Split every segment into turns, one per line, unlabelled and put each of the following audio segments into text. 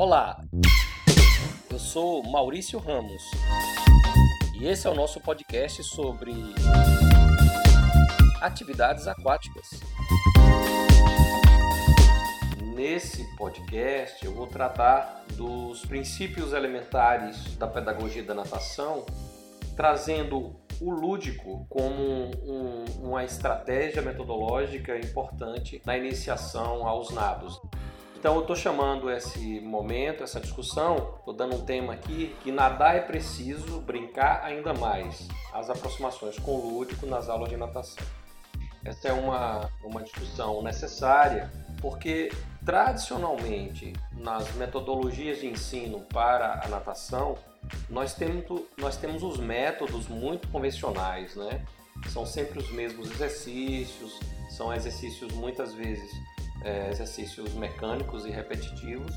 Olá, eu sou Maurício Ramos e esse é o nosso podcast sobre atividades aquáticas. Nesse podcast eu vou tratar dos princípios elementares da pedagogia da natação, trazendo o lúdico como um, uma estratégia metodológica importante na iniciação aos nados. Então eu estou chamando esse momento, essa discussão, estou dando um tema aqui, que nadar é preciso, brincar ainda mais. As aproximações com o lúdico nas aulas de natação. Essa é uma, uma discussão necessária, porque tradicionalmente nas metodologias de ensino para a natação, nós temos, nós temos os métodos muito convencionais, né? São sempre os mesmos exercícios, são exercícios muitas vezes é, exercícios mecânicos e repetitivos.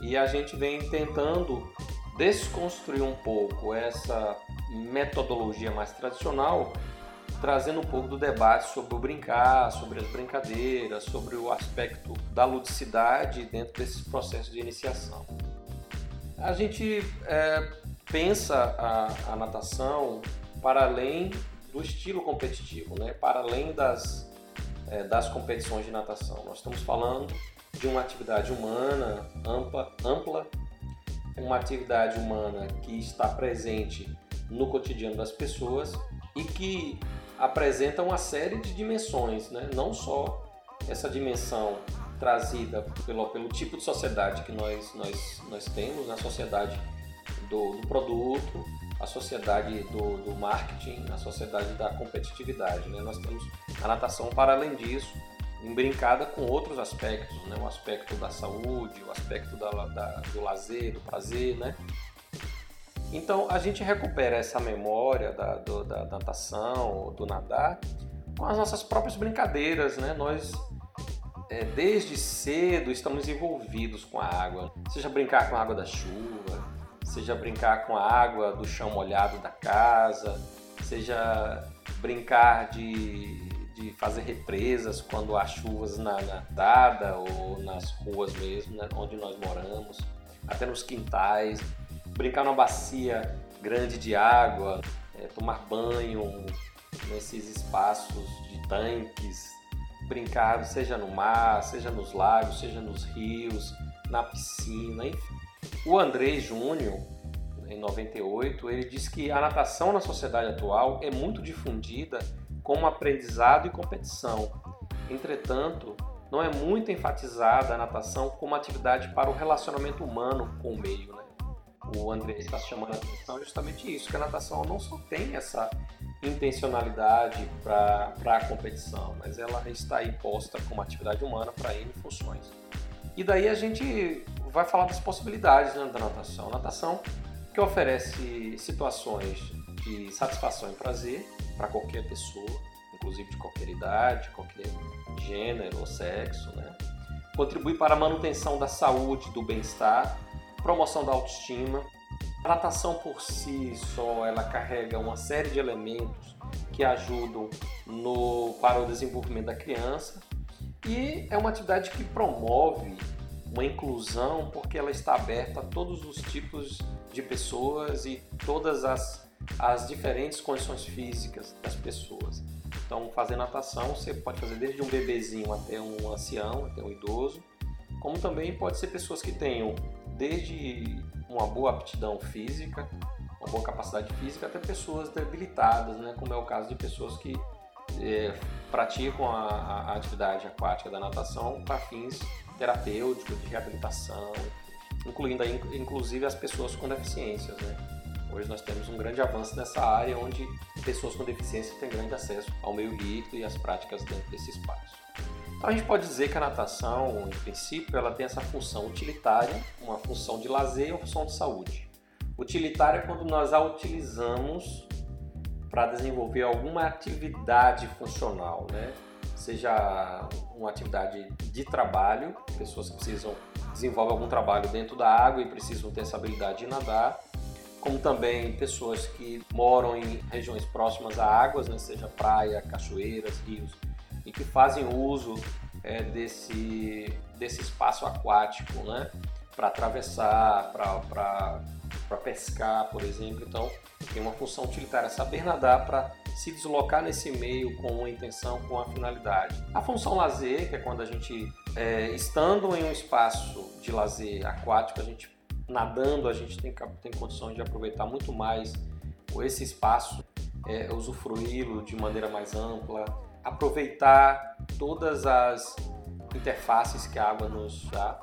E a gente vem tentando desconstruir um pouco essa metodologia mais tradicional, trazendo um pouco do debate sobre o brincar, sobre as brincadeiras, sobre o aspecto da ludicidade dentro desses processos de iniciação. A gente é, pensa a, a natação para além do estilo competitivo, né? para além das é, das competições de natação. Nós estamos falando de uma atividade humana ampla, ampla, uma atividade humana que está presente no cotidiano das pessoas e que apresenta uma série de dimensões, né? não só essa dimensão trazida pelo, pelo tipo de sociedade que nós, nós, nós temos, na né? sociedade do, do produto, a sociedade do, do, marketing, a sociedade da competitividade. Né? Nós temos a natação, para além disso, embrincada com outros aspectos, né? o aspecto da saúde, o aspecto da, da, do lazer, do prazer. Né? Então, a gente recupera essa memória da, do, da natação, do nadar, com as nossas próprias brincadeiras. Né? Nós é, desde cedo estamos envolvidos com a água, seja brincar com a água da chuva, seja brincar com a água do chão molhado da casa, seja brincar de, de fazer represas quando há chuvas na, na dada ou nas ruas mesmo, né, onde nós moramos, até nos quintais, brincar numa bacia grande de água, é, tomar banho nesses espaços de tanques, brincar seja no mar, seja nos lagos, seja nos rios, na piscina, enfim. O André Júnior, em 98, ele diz que a natação na sociedade atual é muito difundida como aprendizado e competição. Entretanto, não é muito enfatizada a natação como atividade para o relacionamento humano com o meio. Né? O André está chamando a atenção justamente isso, que a natação não só tem essa intencionalidade para a competição, mas ela está aí posta como atividade humana para N funções. E daí a gente vai falar das possibilidades né, da natação. Natação que oferece situações de satisfação e prazer para qualquer pessoa, inclusive de qualquer idade, qualquer gênero ou sexo, né? Contribui para a manutenção da saúde, do bem-estar, promoção da autoestima. A natação por si só, ela carrega uma série de elementos que ajudam no, para o desenvolvimento da criança e é uma atividade que promove uma inclusão porque ela está aberta a todos os tipos de pessoas e todas as, as diferentes condições físicas das pessoas. Então, fazer natação você pode fazer desde um bebezinho até um ancião, até um idoso, como também pode ser pessoas que tenham desde uma boa aptidão física, uma boa capacidade física, até pessoas debilitadas, né? como é o caso de pessoas que é, praticam a, a, atividade aquática da natação para fins terapêuticos, de reabilitação, incluindo aí, inclusive as pessoas com deficiências. Né? Hoje nós temos um grande avanço nessa área onde pessoas com deficiência têm grande acesso ao meio líquido e às práticas dentro desse espaço. Então a gente pode dizer que a natação, em princípio, ela tem essa função utilitária, uma função de lazer e uma função de saúde. Utilitária é quando nós a utilizamos para desenvolver alguma atividade funcional, né? seja uma atividade de trabalho, pessoas que precisam desenvolver algum trabalho dentro da água e precisam ter essa habilidade de nadar, como também pessoas que moram em regiões próximas a águas, né? seja praia, cachoeiras, rios, e que fazem uso é, desse, desse espaço aquático, né? para atravessar, para pescar, por exemplo. Então, tem uma função utilitária saber nadar para se deslocar nesse meio com uma intenção, com uma finalidade. A função lazer, que é quando a gente, é, estando em um espaço de lazer aquático, a gente nadando, a gente tem, tem condições de aproveitar muito mais esse espaço, é, usufruí-lo de maneira mais ampla, aproveitar todas as interfaces que a água nos dá.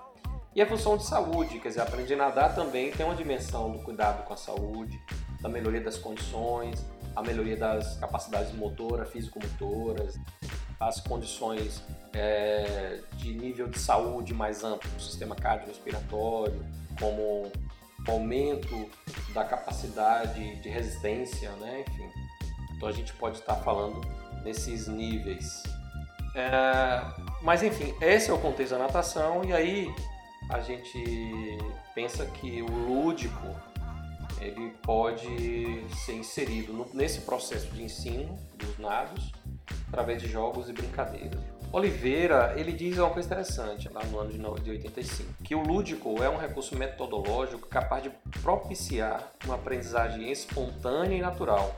E a função de saúde, quer dizer, aprender a nadar também tem uma dimensão do cuidado com a saúde, da melhoria das condições, a melhoria das capacidades motoras, físico-motoras, as condições é, de nível de saúde mais amplo do sistema cardiorrespiratório, como aumento da capacidade de resistência, né? enfim. Então a gente pode estar falando nesses níveis. É, mas enfim, esse é o contexto da natação e aí a gente pensa que o lúdico ele pode ser inserido nesse processo de ensino dos nados através de jogos e brincadeiras. Oliveira, ele diz uma coisa interessante lá no ano de 85, que o lúdico é um recurso metodológico capaz de propiciar uma aprendizagem espontânea e natural.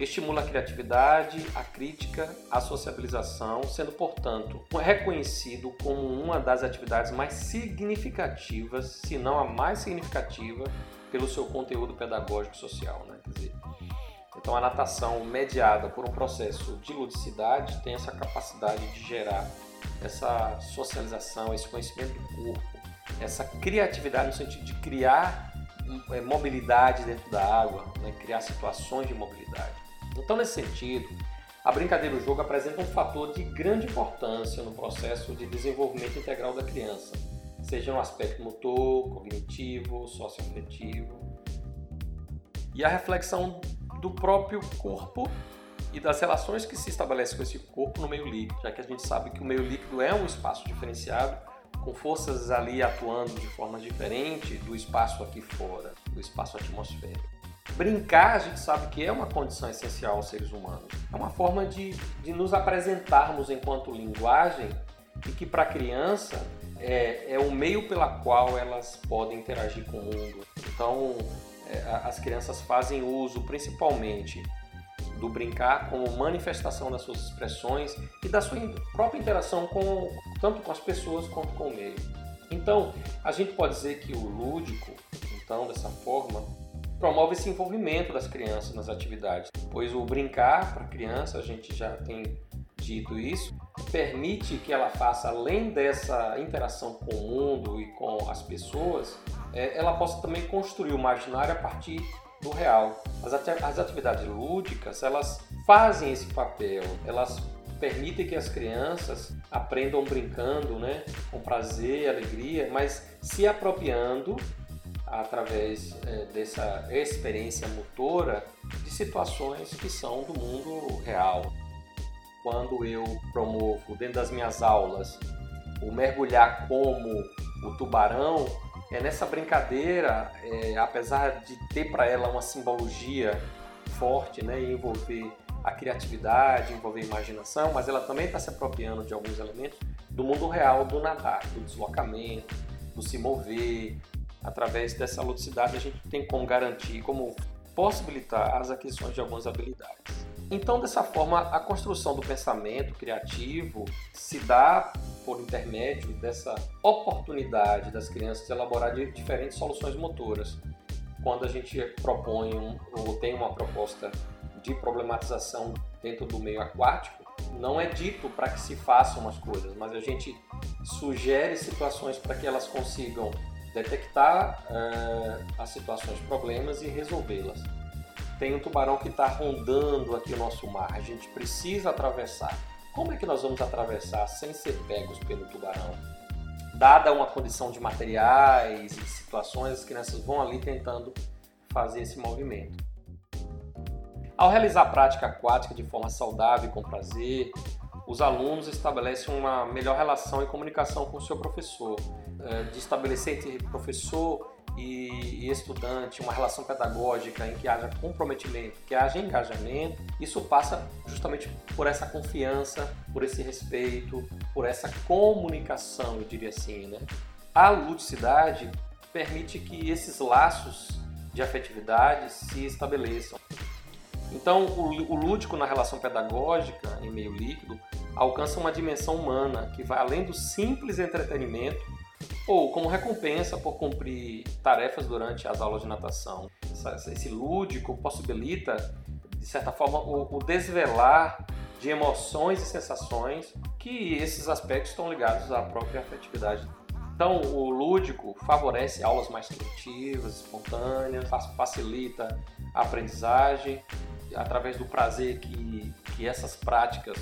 Estimula a criatividade, a crítica, a sociabilização, sendo, portanto, reconhecido como uma das atividades mais significativas, se não a mais significativa, pelo seu conteúdo pedagógico social. Né? Quer dizer, então, a natação mediada por um processo de ludicidade tem essa capacidade de gerar essa socialização, esse conhecimento do corpo, essa criatividade no sentido de criar é, mobilidade dentro da água, né? criar situações de mobilidade. Então, nesse sentido, a brincadeira do jogo apresenta um fator de grande importância no processo de desenvolvimento integral da criança, seja no aspecto motor, cognitivo, socioafetivo. E a reflexão do próprio corpo e das relações que se estabelecem com esse corpo no meio líquido, já que a gente sabe que o meio líquido é um espaço diferenciado, com forças ali atuando de forma diferente do espaço aqui fora, do espaço atmosférico. Brincar, a gente sabe que é uma condição essencial aos seres humanos. É uma forma de, de nos apresentarmos enquanto linguagem e que para a criança é, é o meio pela qual elas podem interagir com o mundo. Então, as crianças fazem uso principalmente do brincar como manifestação das suas expressões e da sua própria interação com tanto com as pessoas quanto com o meio. Então, a gente pode dizer que o lúdico, então, dessa forma, promove esse envolvimento das crianças nas atividades, pois o brincar para a criança, a gente já tem dito isso, permite que ela faça além dessa interação com o mundo e com as pessoas, é, ela possa também construir o imaginário a partir do real. As, as atividades lúdicas, elas fazem esse papel, elas permitem que as crianças aprendam brincando, né, com prazer alegria, mas se apropriando através é, dessa experiência motora de situações que são do mundo real. Quando eu promovo dentro das minhas aulas o mergulhar como o tubarão, é nessa brincadeira, é, apesar de ter para ela uma simbologia forte, né, e envolver a criatividade, envolver a imaginação, mas ela também está se apropriando de alguns elementos do mundo real do nadar, do deslocamento, do se mover. Através dessa ludicidade, a gente tem como garantir, como possibilitar as aquisições de algumas habilidades. Então, dessa forma, a construção do pensamento criativo se dá por intermédio dessa oportunidade das crianças de elaborar diferentes soluções motoras. Quando a gente propõe um, ou tem uma proposta de problematização dentro do meio aquático, não é dito para que se façam as coisas, mas a gente sugere situações para que elas consigam detectar uh, as situações, problemas e resolvê-las. Tem um tubarão que está rondando aqui o nosso mar, a gente precisa atravessar. Como é que nós vamos atravessar sem ser pegos pelo tubarão? Dada uma condição de materiais e situações, as crianças vão ali tentando fazer esse movimento. Ao realizar a prática aquática de forma saudável e com prazer, os alunos estabelecem uma melhor relação e comunicação com o seu professor, eh, de estabelecer entre professor e, estudante uma relação pedagógica em que haja comprometimento, que haja engajamento, isso passa justamente por essa confiança, por esse respeito, por essa comunicação, eu diria assim, né? A ludicidade permite que esses laços de afetividade se estabeleçam. Então, o, lúdico na relação pedagógica em meio líquido alcança uma dimensão humana que vai além do simples entretenimento ou como recompensa por cumprir tarefas durante as aulas de natação. Esse lúdico possibilita, de certa forma, o desvelar de emoções e sensações que esses aspectos estão ligados à própria afetividade. Então, o lúdico favorece aulas mais criativas, espontâneas, facilita a aprendizagem através do prazer que, que essas práticas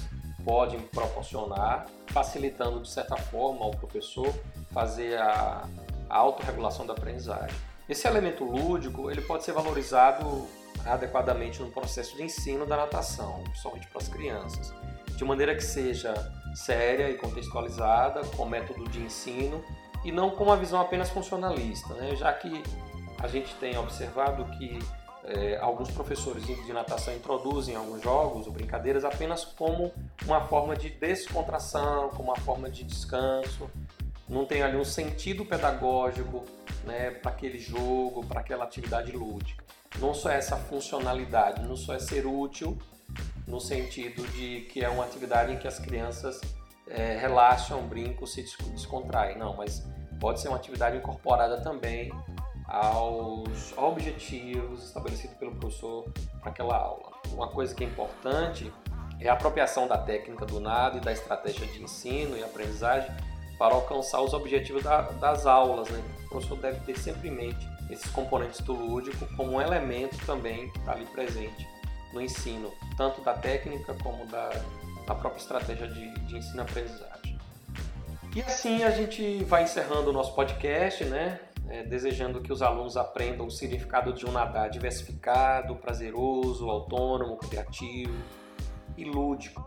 podem proporcionar, facilitando de certa forma ao professor fazer a, autorregulação da aprendizagem. Esse elemento lúdico ele pode ser valorizado adequadamente no processo de ensino da natação, principalmente para as crianças, de maneira que seja séria e contextualizada, com método de ensino e não com uma visão apenas funcionalista, né? já que a gente tem observado que é, alguns professores de natação introduzem alguns jogos ou brincadeiras apenas como uma forma de descontração, como uma forma de descanso. Não tem ali um sentido pedagógico né, para aquele jogo, para aquela atividade lúdica. Não só é essa funcionalidade, não só é ser útil no sentido de que é uma atividade em que as crianças é, relaxam, brincam, se descontraem. Não, mas pode ser uma atividade incorporada também aos objetivos estabelecidos pelo professor para aquela aula. Uma coisa que é importante é a apropriação da técnica do nado e da estratégia de ensino e aprendizagem para alcançar os objetivos da, das aulas. Né? O professor deve ter sempre em mente esses componentes do lúdico como um elemento também que está ali presente no ensino, tanto da técnica como da, da própria estratégia de, de ensino-aprendizagem. E assim a gente vai encerrando o nosso podcast, né? É, desejando que os alunos aprendam o significado de um nadar diversificado, prazeroso, autônomo, criativo e lúdico,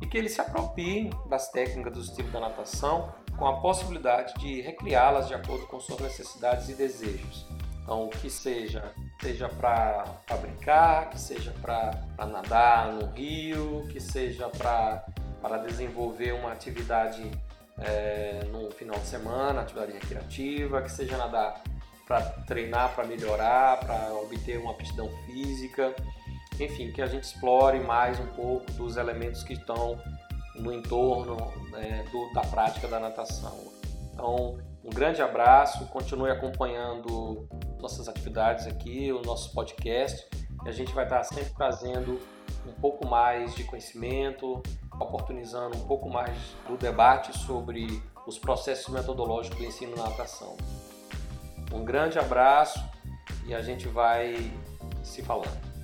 e que eles se apropriem das técnicas do estilo da natação com a possibilidade de recriá-las de acordo com suas necessidades e desejos. Então, que seja seja para brincar, que seja para nadar no rio, que seja para desenvolver uma atividade é, no final de semana, atividade recreativa, que seja nadar para treinar, para melhorar, para obter uma aptidão física, enfim, que a gente explore mais um pouco dos elementos que estão no entorno né, do, da prática da natação. Então, um grande abraço, continue acompanhando nossas atividades aqui, o nosso podcast, e a gente vai estar sempre trazendo um pouco mais de conhecimento, oportunizando um pouco mais do debate sobre os processos metodológicos do ensino na natação. Um grande abraço e a gente vai se falando.